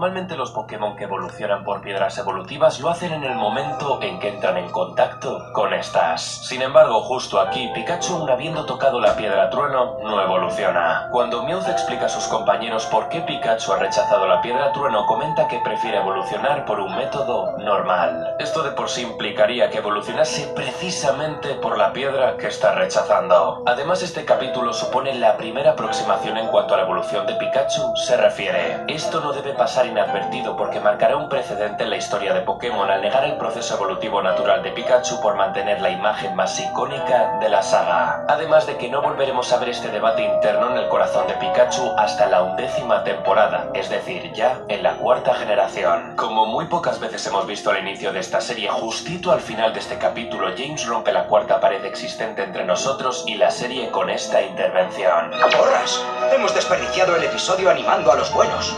Normalmente los Pokémon que evolucionan por piedras evolutivas lo hacen en el momento en que entran en contacto con estas. Sin embargo, justo aquí, Pikachu, aun habiendo tocado la piedra trueno, no evoluciona. Cuando Meowth explica a sus compañeros por qué Pikachu ha rechazado la piedra trueno, comenta que prefiere evolucionar por un método normal. Esto de por sí implicaría que evolucionase precisamente por la piedra que está rechazando. Además, este capítulo supone la primera aproximación en cuanto a la evolución de Pikachu se refiere. Esto no debe pasar inadvertido porque marcará un precedente en la historia de Pokémon al negar el proceso evolutivo natural de Pikachu por mantener la imagen más icónica de la saga. Además de que no volveremos a ver este debate interno en el corazón de Pikachu hasta la undécima temporada, es decir, ya en la cuarta generación. Como muy pocas veces hemos visto al inicio de esta serie, justito al final de este capítulo, James rompe la cuarta pared existente entre nosotros y la serie con esta intervención. ¡Porras! Hemos desperdiciado el episodio animando a los buenos.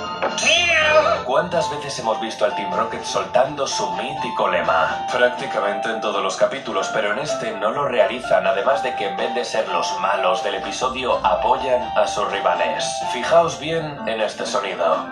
¿Cuántas veces hemos visto al Team Rocket soltando su mítico lema? Prácticamente en todos los capítulos, pero en este no lo realizan, además de que en vez de ser los malos del episodio, apoyan a sus rivales. Fijaos bien en este sonido.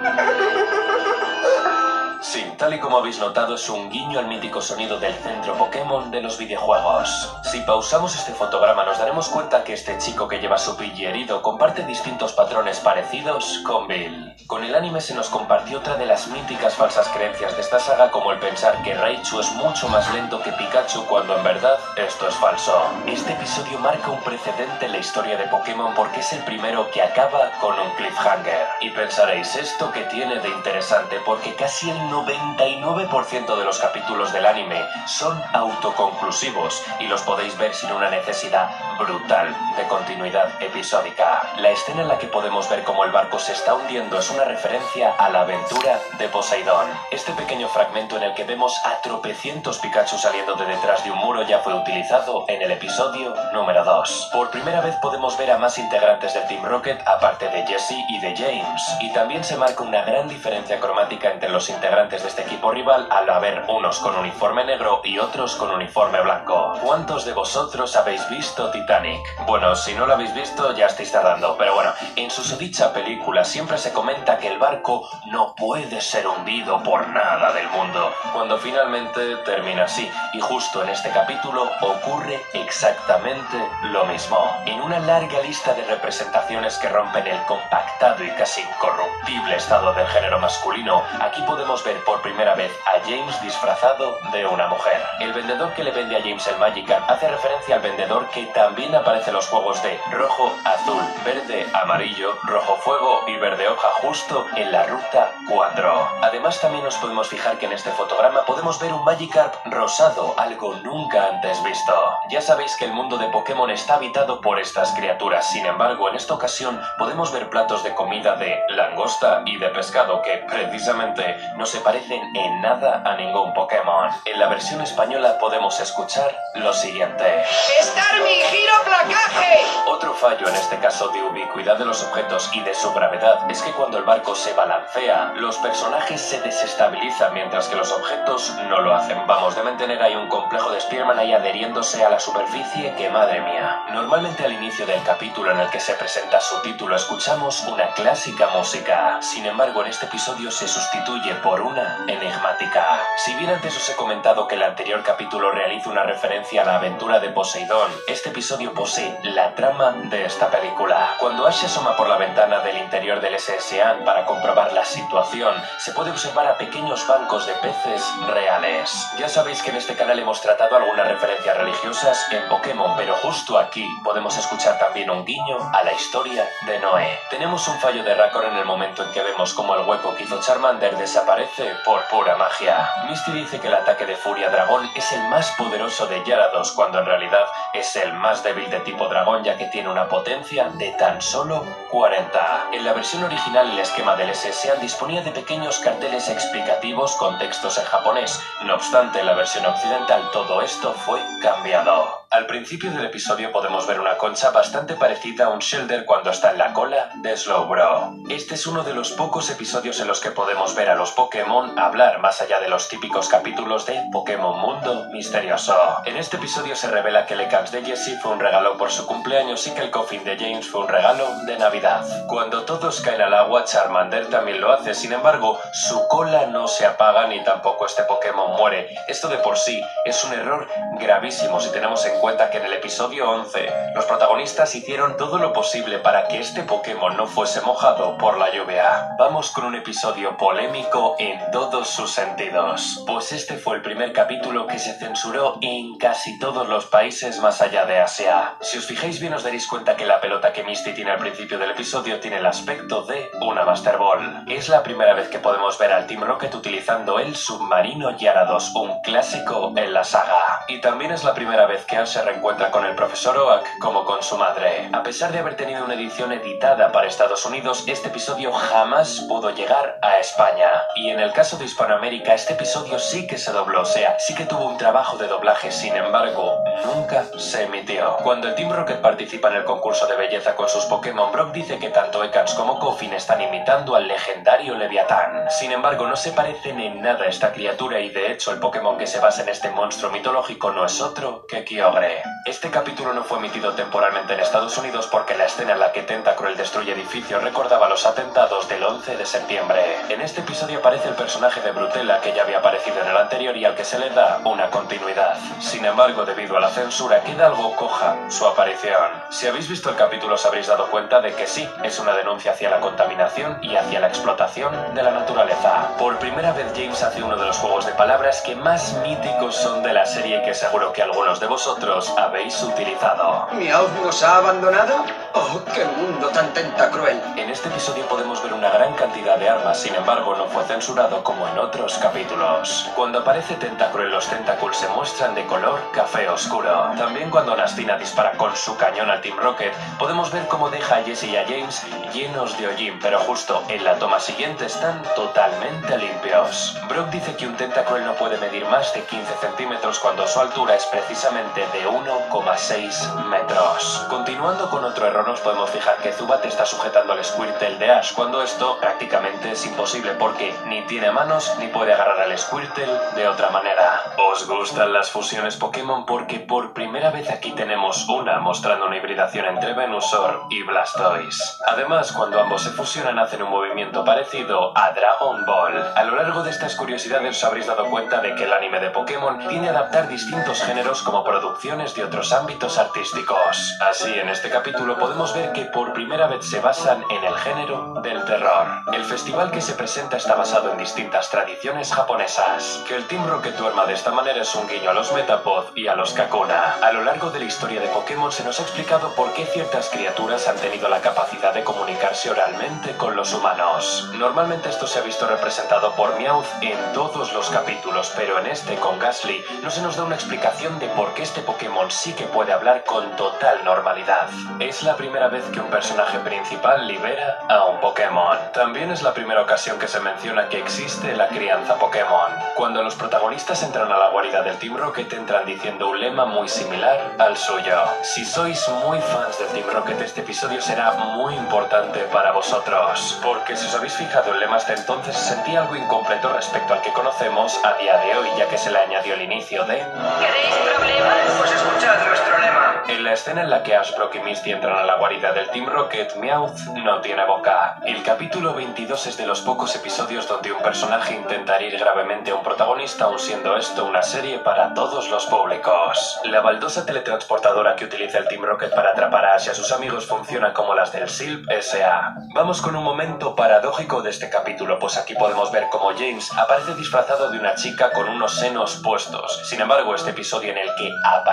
Sí, tal y como habéis notado, es un guiño al mítico sonido del centro Pokémon de los videojuegos. Si pausamos este fotograma nos daremos cuenta que este chico que lleva su Pidgey herido comparte distintos patrones parecidos con Bill. Con el anime se nos compartió otra de las míticas falsas creencias de esta saga como el pensar que Raichu es mucho más lento que Pikachu cuando en verdad esto es falso. Este episodio marca un precedente en la historia de Pokémon porque es el primero que acaba con un cliffhanger. Y pensaréis, ¿esto que tiene de interesante? Porque casi el 99% de los capítulos del anime son autoconclusivos y los podéis ver sin una necesidad brutal de continuidad episódica. La escena en la que podemos ver cómo el barco se está hundiendo es una referencia a la aventura de Poseidón. Este pequeño fragmento en el que vemos a tropecientos Pikachu saliendo de detrás de un muro ya fue utilizado en el episodio número 2. Por primera vez podemos ver a más integrantes del Team Rocket aparte de Jesse y de James. Y también se marca una gran diferencia cromática entre los integrantes de este equipo rival al haber unos con uniforme negro y otros con uniforme blanco. ¿Cuántos de vosotros habéis visto Titanic? Bueno, si no lo habéis visto ya estáis tardando, pero bueno, en su dicha película siempre se comenta que el barco no puede ser hundido por nada del mundo, cuando finalmente termina así, y justo en este capítulo ocurre exactamente lo mismo. En una larga lista de representaciones que rompen el compactado y casi incorruptible estado del género masculino, aquí podemos ver por primera vez a James disfrazado de una mujer. El vendedor que le vende a James el Magikarp hace referencia al vendedor que también aparece en los juegos de rojo, azul, verde, amarillo, rojo fuego y verde hoja justo en la ruta 4. Además también nos podemos fijar que en este fotograma podemos ver un Magikarp rosado, algo nunca antes visto. Ya sabéis que el mundo de Pokémon está habitado por estas criaturas, sin embargo en esta ocasión podemos ver platos de comida de langosta y de pescado que precisamente no se parecen en nada a ningún Pokémon. En la versión española podemos escuchar lo siguiente. ¡Starmie, giro placaje! Otro fallo en este caso de ubicuidad de los objetos y de su gravedad es que cuando el barco se balancea, los personajes se desestabilizan mientras que los objetos no lo hacen. Vamos, deben tener ahí un complejo de Spearman ahí adheriéndose a la superficie que madre mía. Normalmente al inicio del capítulo en el que se presenta su título escuchamos una clásica música. Sin embargo, en este episodio se sustituye por una enigmática. Si bien antes os he comentado que el anterior capítulo realiza una referencia a la aventura de Poseidón, este episodio posee la trama de esta película. Cuando Ash asoma por la ventana del interior del SSA para comprobar la situación, se puede observar a pequeños bancos de peces reales. Ya sabéis que en este canal hemos tratado algunas referencias religiosas en Pokémon, pero justo aquí podemos escuchar también un guiño a la historia de Noé. Tenemos un fallo de Raccord en el momento en que vemos cómo el hueco que hizo Charmander desaparece por pura magia. Misty dice que el ataque de Furia Dragón es el más poderoso de Gyarados, cuando en realidad es el más débil de tipo dragón ya que tiene una potencia de tan solo 40. En la versión original el esquema del SSA disponía de pequeños carteles explicativos con textos en japonés. No obstante, en la versión occidental todo esto fue cambiado. Al principio del episodio podemos ver una concha bastante parecida a un Shelder cuando está en la cola de Slowbro. Este es uno de los pocos episodios en los que podemos ver a los Pokémon hablar más allá de los típicos capítulos de Pokémon Mundo Misterioso. En este episodio se revela que el Ecams de Jessie fue un regalo por su cumpleaños y que el coffin de James fue un regalo de Navidad. Cuando todos caen al agua, Charmander también lo hace, sin embargo, su cola no se apaga ni tampoco este Pokémon muere. Esto de por sí es un error gravísimo si tenemos en cuenta que en el episodio 11 los protagonistas hicieron todo lo posible para que este Pokémon no fuese mojado por la lluvia. Vamos con un episodio polémico en todos sus sentidos, pues este fue el primer capítulo que se censuró en casi todos los países más allá de Asia. Si os fijáis bien os daréis cuenta que la pelota que Misty tiene al principio del episodio tiene el aspecto de una Master Ball. Es la primera vez que podemos ver al Team Rocket utilizando el submarino Yarados, un clásico en la saga. Y también es la primera vez que Ash se reencuentra con el profesor Oak como con su madre. A pesar de haber tenido una edición editada para Estados Unidos, este episodio jamás pudo llegar a España. Y en el caso de Hispanoamérica, este episodio sí que se dobló, o sea, sí que tuvo un trabajo de doblaje, sin embargo, nunca se emitió. Cuando el Team Rocket participa en el concurso de belleza con sus Pokémon, Brock dice que tanto Ekans como Koffin están imitando al legendario Leviatán. Sin embargo, no se parecen en nada a esta criatura y de hecho el Pokémon que se basa en este monstruo mitológico no es otro que Kyogre. Este capítulo no fue emitido temporalmente en Estados Unidos porque la escena en la que Tentacruel destruye edificios recordaba los atentados del 11 de septiembre. En este episodio aparece el personaje de Brutella que ya había aparecido en el anterior y al que se le da una continuidad. Sin embargo, debido a la censura, queda algo coja su aparición. Si habéis visto el capítulo os habréis dado cuenta de que sí, es una denuncia hacia la contaminación y hacia la explotación de la naturaleza. Por primera vez James hace uno de los juegos de palabras que más míticos son de la serie y que seguro que algunos de vosotros habéis utilizado. ¿Meowth nos ha abandonado? ¡Oh, qué mundo tan tentacruel! En este episodio podemos ver una gran cantidad de armas, sin embargo no fue censurado como en otros capítulos. Cuando aparece Tentacruel los Tentacles se muestran de color café oscuro. También cuando Nastina dispara con su cañón al Team Rocket, podemos ver cómo deja a Jesse y a James llenos de hollín, pero justo en la toma siguiente están totalmente limpios. Brock dice que un Tentacruel no puede medir más de 15 centímetros cuando su altura es precisamente de 1,6 metros. Continuando con otro error nos podemos fijar que Zubat está sujetando al Squirtle de Ash cuando esto prácticamente es imposible porque ni tiene manos ni puede agarrar al Squirtle de otra manera. ¿Os gustan las fusiones Pokémon? Porque por primera vez aquí tenemos una mostrando una hibridación entre Venusaur y Blastoise. Además, cuando ambos se fusionan hacen un movimiento parecido a Dragon Ball. A lo largo de estas curiosidades os habréis dado cuenta de que el anime de Pokémon tiene adaptar distintos géneros como producciones de otros ámbitos artísticos. Así, en este capítulo podemos ver que por primera vez se basan en el género del terror. El festival que se presenta está basado en distintas tradiciones japonesas. Que el Team Rocket duerma de esta manera es un guiño a los Metapod y a los Kakuna. A lo largo de la historia de Pokémon se nos ha explicado por qué ciertas criaturas han tenido la capacidad de comunicarse oralmente con los humanos. Normalmente esto se ha visto representado por Meowth en todos los capítulos, pero en este con Gasly no se nos da una explicación de por qué este Pokémon sí que puede hablar con total normalidad. Es la primera vez que un personaje principal libera a un Pokémon. También es la primera ocasión que se menciona que existe la crianza Pokémon. Cuando los protagonistas entran a la guarida del Team Rocket entran diciendo un lema muy similar al suyo. Si sois muy fans del Team Rocket este episodio será muy importante para vosotros. Porque si os habéis fijado el lema hasta entonces se sentía algo incompleto respecto al que conocemos a día de hoy ya que se le añadió el inicio de... ¿Queréis problemas? Pues escuchad nuestro lema. En la escena en la que Ash, Brock y Misty entran a la guarida del Team Rocket, Meowth no tiene boca. El capítulo 22 es de los pocos episodios donde un personaje intenta herir gravemente a un protagonista, aun siendo esto una serie para todos los públicos. La baldosa teletransportadora que utiliza el Team Rocket para atrapar a Ash y a sus amigos funciona como las del SILP SA. Vamos con un momento paradójico de este capítulo, pues aquí podemos ver cómo James aparece disfrazado de una chica con unos senos puestos. Sin embargo, este episodio en el que aparece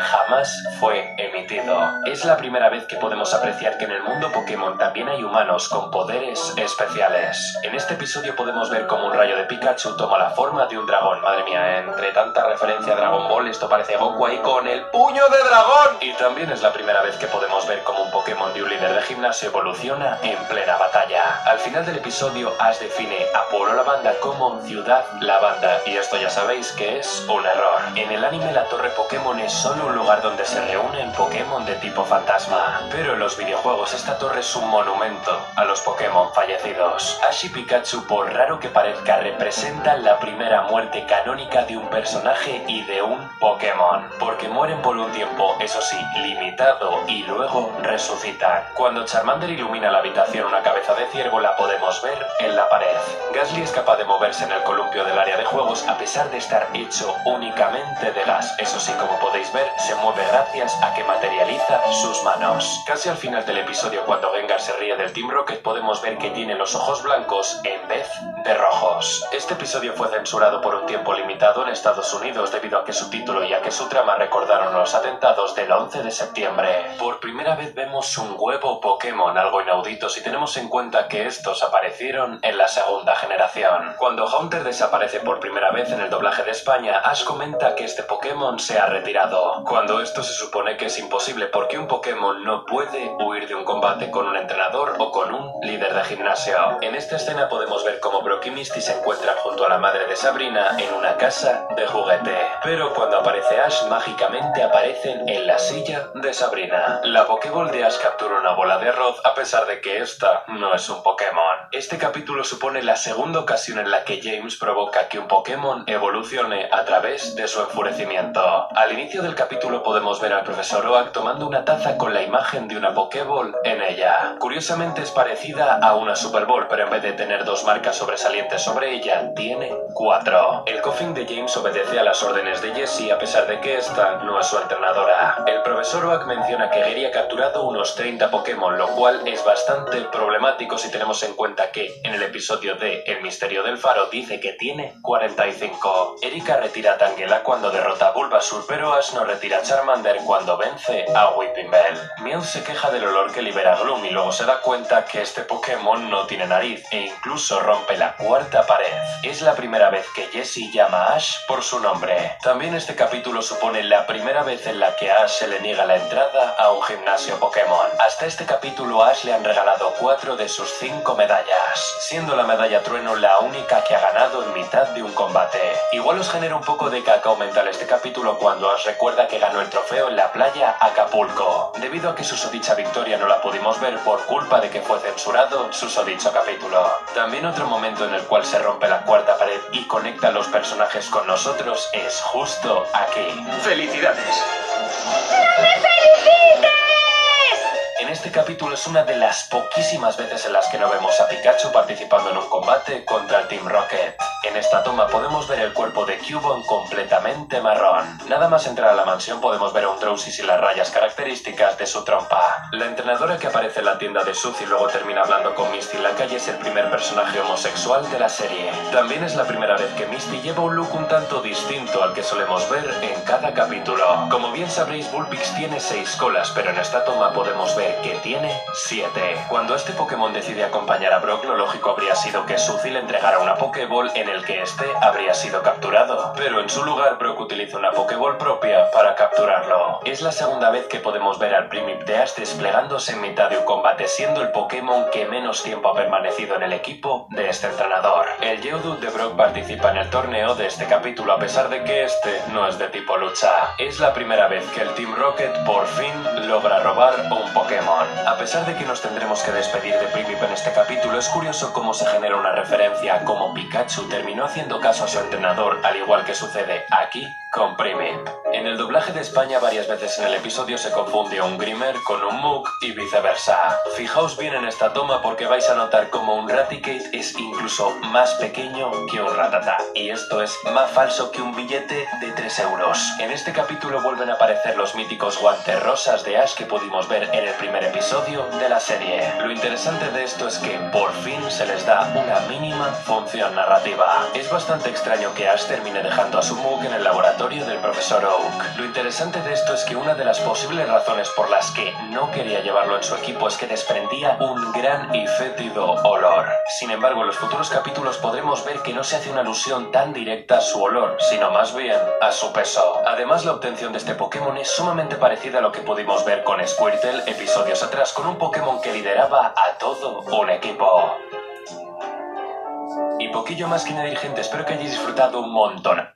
jamás fue emitido. Es la primera vez que podemos apreciar que en el mundo Pokémon también hay humanos con poderes especiales. En este episodio podemos ver cómo un rayo de Pikachu toma la forma de un dragón. Madre mía, entre tanta referencia a Dragon Ball, esto parece Goku ahí con el puño de dragón. Y también es la primera vez que podemos ver cómo un Pokémon de un líder de gimnasio evoluciona en plena batalla. Al final del episodio, Ash define a Pueblo Lavanda como Ciudad Lavanda, y esto ya sabéis que es un error. En el anime la torre Pokémon Es solo un lugar donde se reúnen Pokémon de tipo fantasma. Pero en los videojuegos esta torre es un monumento a los Pokémon fallecidos. Ash y Pikachu, por raro que parezca, representan la primera muerte canónica de un personaje y de un Pokémon. Porque mueren por un tiempo, eso sí, limitado, y luego resucitan. Cuando Charmander ilumina la habitación una cabeza de ciervo la podemos ver en la pared. Gasly es capaz de moverse en el columpio del área de juegos a pesar de estar hecho únicamente de gas. Eso sí, como podéis ver, se mueve gracias a que materializa sus manos. Casi al final del episodio, cuando Gengar se ríe del Team Rocket, podemos ver que tiene los ojos blancos en vez de rojos. Este episodio fue censurado por un tiempo limitado en Estados Unidos debido a que su título y a que su trama recordaron los atentados del 11 de septiembre. Por primera vez vemos un huevo Pokémon, algo inaudito si tenemos en cuenta que estos aparecieron en la segunda generación. Cuando Haunter desaparece por primera vez en el doblaje de España, Ash comenta que este Pokémon se ha retirado. Cuando esto se supone que es imposible porque un Pokémon no puede huir de un combate con un entrenador o con un líder de gimnasio. En esta escena podemos ver cómo Brock Misty se encuentran junto a la madre de Sabrina en una casa de juguete. Pero cuando aparece Ash, mágicamente aparecen en la silla de Sabrina. La Pokéball de Ash captura una bola de arroz a pesar de que esta no es un Pokémon. Este capítulo supone la segunda ocasión en la que James provoca que un Pokémon evolucione a través de su enfurecimiento. Del capítulo podemos ver al profesor Oak tomando una taza con la imagen de una Pokéball en ella. Curiosamente es parecida a una Super Bowl, pero en vez de tener dos marcas sobresalientes sobre ella, tiene cuatro. El coffin de James obedece a las órdenes de Jessie a pesar de que esta no es su entrenadora. El profesor Oak menciona que Gary ha capturado unos 30 Pokémon, lo cual es bastante problemático si tenemos en cuenta que en el episodio de El misterio del faro dice que tiene 45. Erika retira a Tangela cuando derrota a Bulbasaur, pero Ash no retira a Charmander cuando vence a Whipping Bell. Mew se queja del olor que libera Gloom y luego se da cuenta que este Pokémon no tiene nariz e incluso rompe la cuarta pared. Es la primera vez que Jessie llama a Ash por su nombre. También este capítulo supone la primera vez en la que Ash se le niega la entrada a un gimnasio Pokémon. Hasta este capítulo Ash le han regalado cuatro de sus cinco medallas, siendo la medalla trueno la única que ha ganado en mitad de un combate. Igual os genera un poco de cacao mental este capítulo cuando os recuerda que ganó el trofeo en la playa Acapulco, debido a que susodicha victoria no la pudimos ver por culpa de que fue censurado susodicho capítulo. También otro momento en el cual se rompe la cuarta pared y conectan los personajes con nosotros es justo aquí. ¡Felicidades! En este capítulo es una de las poquísimas veces en las que no vemos a Pikachu participando en un combate contra el Team Rocket. En esta toma podemos ver el cuerpo de Cubone completamente marrón. Nada más entrar a la mansión podemos ver a un Drowsy sin las rayas características de su trompa. La entrenadora que aparece en la tienda de Suz y luego termina hablando con Misty en la calle es el primer personaje homosexual de la serie. También es la primera vez que Misty lleva un look un tanto distinto al que solemos ver en cada capítulo. Como bien sabréis, Bullpix tiene seis colas, pero en esta toma podemos ver que tiene 7. Cuando este Pokémon decide acompañar a Brock, lo lógico habría sido que Suzy le entregara una Pokéball en el que este habría sido capturado. Pero en su lugar, Brock utiliza una Pokéball propia para capturarlo. Es la segunda vez que podemos ver al Primip de Ash desplegándose en mitad de un combate, siendo el Pokémon que menos tiempo ha permanecido en el equipo de este entrenador. El Geodude de Brock participa en el torneo de este capítulo, a pesar de que este no es de tipo lucha. Es la primera vez que el Team Rocket por fin logra robar un Pokémon. A pesar de que nos tendremos que despedir de Primip en este capítulo, es curioso cómo se genera una referencia a cómo Pikachu terminó haciendo caso a su entrenador, al igual que sucede aquí con Primip. En el doblaje de España varias veces en el episodio se confunde un Grimer con un Muk y viceversa. Fijaos bien en esta toma porque vais a notar como un Raticate es incluso más pequeño que un Ratata. Y esto es más falso que un billete de 3 euros. En este capítulo vuelven a aparecer los míticos guantes rosas de Ash que pudimos ver en el primer episodio de la serie. Lo interesante de esto es que por fin se les da una mínima función narrativa. Es bastante extraño que Ash termine dejando a su Muk en el laboratorio del profesor Oak. Lo interesante de esto es que una de las posibles razones por las que no quería llevarlo en su equipo es que desprendía un gran y fétido olor. Sin embargo, en los futuros capítulos podremos ver que no se hace una alusión tan directa a su olor, sino más bien a su peso. Además, la obtención de este Pokémon es sumamente parecida a lo que pudimos ver con Squirtle episodios atrás, con un Pokémon que lideraba a todo un equipo. Y poquillo más que añadir gente, espero que hayáis disfrutado un montón.